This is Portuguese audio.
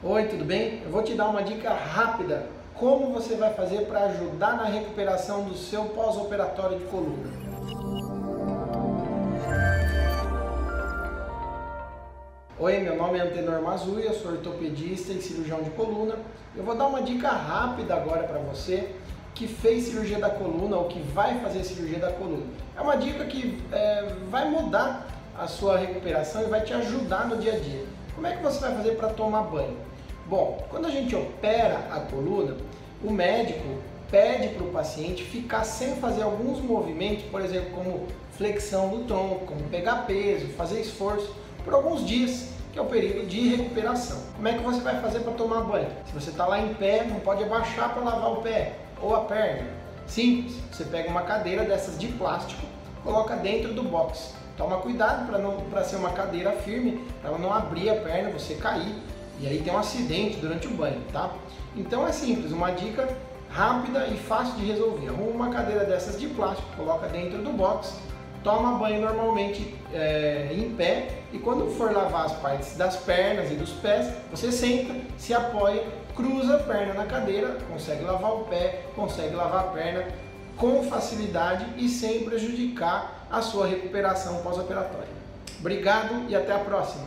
Oi, tudo bem? Eu vou te dar uma dica rápida como você vai fazer para ajudar na recuperação do seu pós-operatório de coluna. Oi, meu nome é Antenor Mazui, eu sou ortopedista e cirurgião de coluna. Eu vou dar uma dica rápida agora para você que fez cirurgia da coluna ou que vai fazer cirurgia da coluna. É uma dica que é, vai mudar a sua recuperação e vai te ajudar no dia a dia. Como é que você vai fazer para tomar banho? Bom, quando a gente opera a coluna, o médico pede para o paciente ficar sem fazer alguns movimentos, por exemplo, como flexão do tronco, como pegar peso, fazer esforço, por alguns dias, que é o período de recuperação. Como é que você vai fazer para tomar banho? Se você está lá em pé, não pode abaixar para lavar o pé ou a perna. Simples, você pega uma cadeira dessas de plástico, coloca dentro do box. Toma cuidado para ser uma cadeira firme, para não abrir a perna, você cair e aí tem um acidente durante o banho, tá? Então é simples, uma dica rápida e fácil de resolver. Arruma uma cadeira dessas de plástico, coloca dentro do box, toma banho normalmente é, em pé e quando for lavar as partes das pernas e dos pés, você senta, se apoia, cruza a perna na cadeira, consegue lavar o pé, consegue lavar a perna com facilidade e sem prejudicar a sua recuperação pós-operatória. Obrigado e até a próxima!